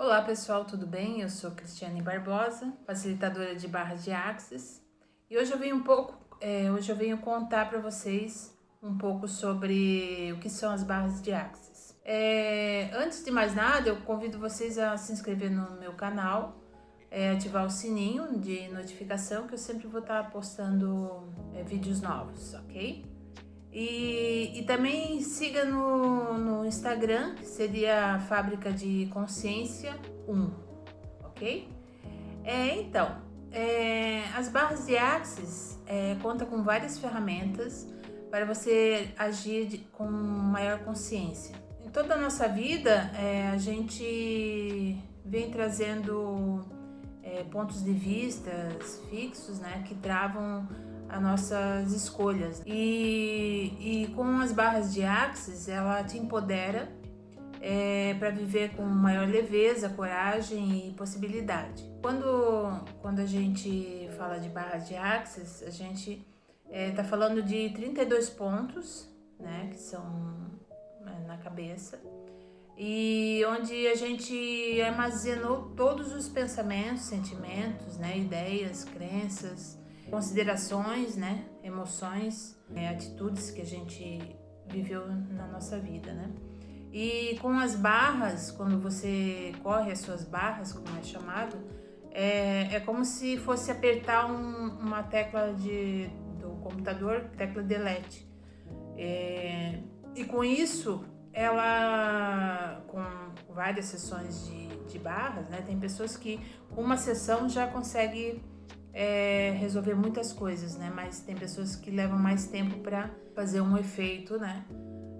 Olá pessoal, tudo bem? Eu sou Cristiane Barbosa, facilitadora de barras de Axis, e hoje eu venho um pouco, é, hoje eu venho contar para vocês um pouco sobre o que são as barras de Axis. É, antes de mais nada, eu convido vocês a se inscrever no meu canal, é, ativar o sininho de notificação, que eu sempre vou estar postando é, vídeos novos, ok? E, e também siga no, no Instagram, que seria Fábrica de Consciência 1, ok? É, então, é, as barras de Axis é, conta com várias ferramentas para você agir de, com maior consciência. Em toda a nossa vida, é, a gente vem trazendo é, pontos de vista fixos, né, que travam as nossas escolhas. E, e com as barras de Axis, ela te empodera é, para viver com maior leveza, coragem e possibilidade. Quando, quando a gente fala de barras de Axis, a gente está é, tá falando de 32 pontos, né, que são é, na cabeça, e onde a gente armazenou todos os pensamentos, sentimentos, né, ideias, crenças, considerações, né, emoções, né, atitudes que a gente viveu na nossa vida, né? E com as barras, quando você corre as suas barras, como é chamado, é, é como se fosse apertar um, uma tecla de, do computador, tecla delete. É, e com isso, ela, com várias sessões de, de barras, né? Tem pessoas que uma sessão já consegue é, resolver muitas coisas, né? Mas tem pessoas que levam mais tempo para fazer um efeito, né?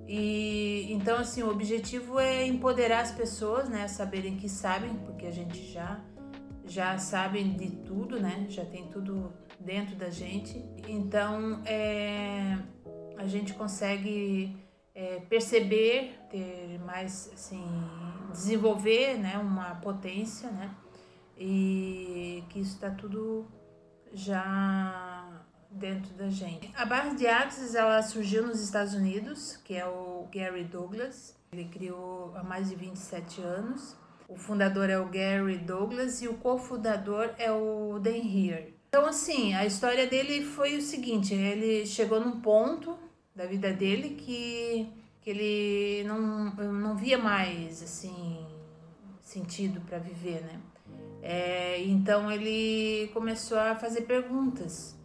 E então assim, o objetivo é empoderar as pessoas, né, a saberem que sabem, porque a gente já já sabe de tudo, né? Já tem tudo dentro da gente. Então, é, a gente consegue é, perceber, ter mais assim, desenvolver, né, uma potência, né? E que isso está tudo já dentro da gente. A barra de Axis ela surgiu nos Estados Unidos, que é o Gary Douglas. Ele criou há mais de 27 anos. O fundador é o Gary Douglas e o cofundador é o Dan Heer. Então, assim, a história dele foi o seguinte: ele chegou num ponto da vida dele que, que ele não, não via mais assim sentido para viver, né? É, então ele começou a fazer perguntas,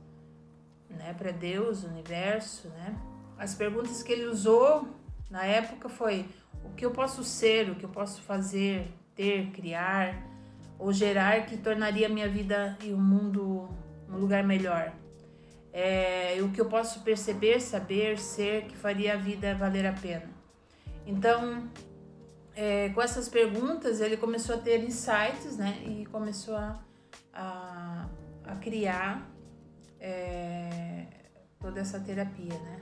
né, para Deus, universo, né? As perguntas que ele usou na época foi: o que eu posso ser, o que eu posso fazer, ter, criar ou gerar que tornaria minha vida e o mundo um lugar melhor? É, o que eu posso perceber, saber, ser que faria a vida valer a pena? Então, é, com essas perguntas, ele começou a ter insights, né? E começou a, a, a criar é, toda essa terapia, né?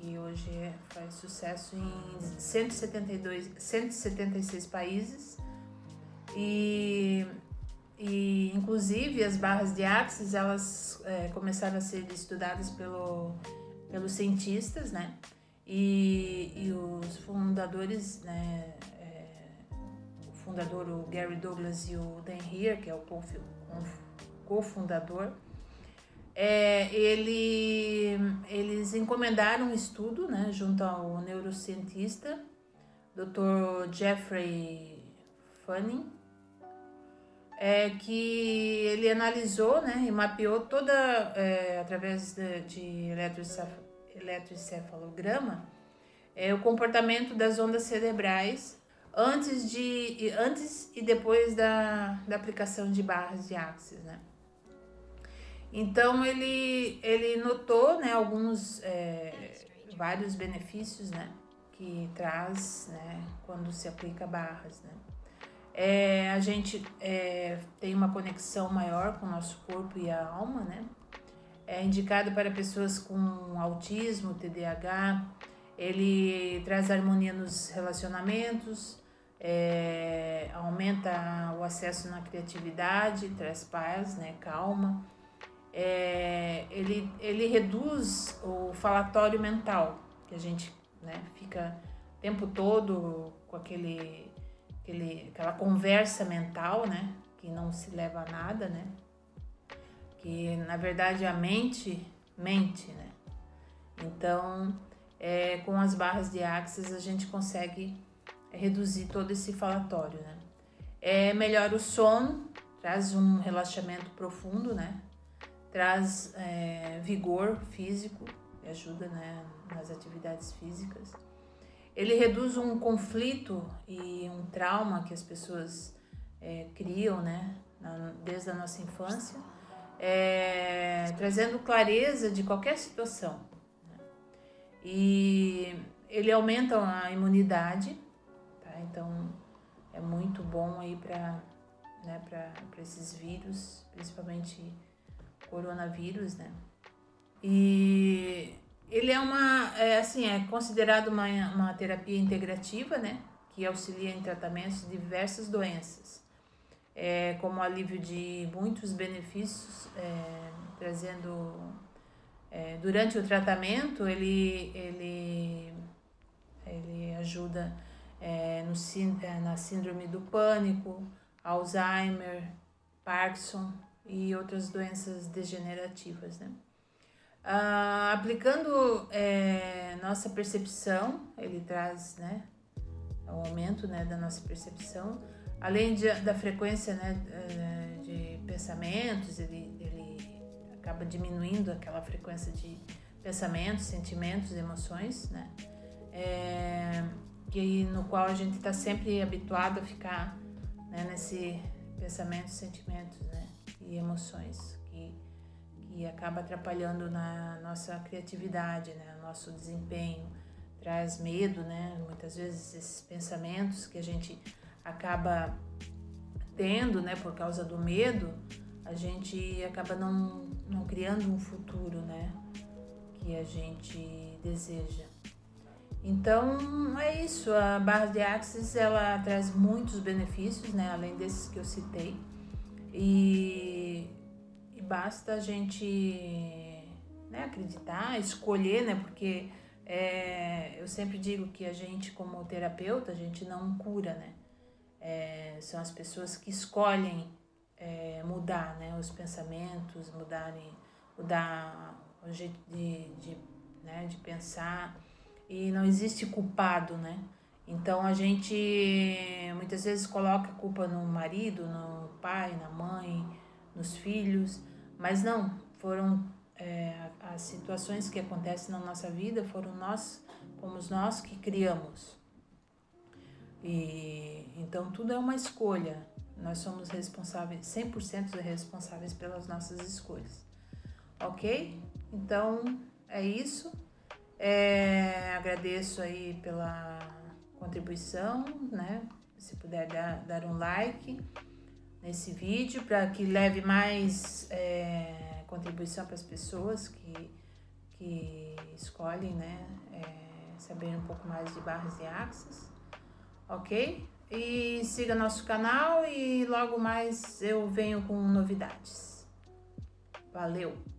Que hoje é, faz sucesso em 172, 176 países. E, e inclusive as barras de Axis, elas é, começaram a ser estudadas pelo, pelos cientistas, né? E, e os fundadores, né? Fundador, o Gary Douglas e o Dan Heer, que é o cofundador, é, ele, eles encomendaram um estudo né, junto ao neurocientista Dr. Jeffrey Fanning, é, que ele analisou né, e mapeou toda, é, através de, de eletroencefalograma, é, o comportamento das ondas cerebrais antes, de, antes e depois da, da aplicação de barras de Axis, né? Então ele, ele notou né, alguns, é, vários benefícios né, que traz né, quando se aplica barras. Né? É, a gente é, tem uma conexão maior com o nosso corpo e a alma, né? É indicado para pessoas com autismo, TDAH, ele traz harmonia nos relacionamentos, é, aumenta o acesso na criatividade, traz paz, né, calma. É, ele, ele reduz o falatório mental, que a gente né, fica o tempo todo com aquele aquele, aquela conversa mental, né? Que não se leva a nada, né? Que na verdade a mente mente, né? Então, é, com as barras de Axis a gente consegue reduzir todo esse falatório, né? É, melhora o sono, traz um relaxamento profundo, né? Traz é, vigor físico, ajuda né, nas atividades físicas. Ele reduz um conflito e um trauma que as pessoas é, criam, né? desde a nossa infância, é, trazendo clareza de qualquer situação. Né? E ele aumenta a imunidade? Então é muito bom aí para né, para esses vírus, principalmente coronavírus, né? E ele é uma, é, assim, é considerado uma, uma terapia integrativa, né? Que auxilia em tratamentos de diversas doenças, é, como alívio de muitos benefícios, é, trazendo é, durante o tratamento ele ele ele ajuda é, no, é, na síndrome do pânico, Alzheimer, Parkinson e outras doenças degenerativas, né? Ah, aplicando é, nossa percepção, ele traz, né, o aumento, né, da nossa percepção, além de, da frequência, né, de pensamentos, ele, ele acaba diminuindo aquela frequência de pensamentos, sentimentos, emoções, né, é, que, no qual a gente está sempre habituado a ficar né, nesse pensamento, sentimentos né, e emoções que, que acaba atrapalhando na nossa criatividade, né, nosso desempenho, traz medo, né, muitas vezes esses pensamentos que a gente acaba tendo, né, por causa do medo, a gente acaba não, não criando um futuro, né, que a gente deseja. Então é isso, a barra de Axis ela traz muitos benefícios, né, além desses que eu citei. E, e basta a gente né, acreditar, escolher, né, porque é, eu sempre digo que a gente como terapeuta, a gente não cura, né. É, são as pessoas que escolhem é, mudar, né, os pensamentos, mudarem, mudar o jeito de, de, né, de pensar e não existe culpado, né? Então a gente muitas vezes coloca a culpa no marido, no pai, na mãe, nos filhos, mas não, foram é, as situações que acontecem na nossa vida foram nós, fomos nós que criamos. E então tudo é uma escolha. Nós somos responsáveis, 100% responsáveis pelas nossas escolhas. OK? Então é isso. É, agradeço aí pela contribuição, né? Se puder dar, dar um like nesse vídeo para que leve mais é, contribuição para as pessoas que, que escolhem, né? É, saber um pouco mais de barras e axis, ok? E siga nosso canal e logo mais eu venho com novidades. Valeu!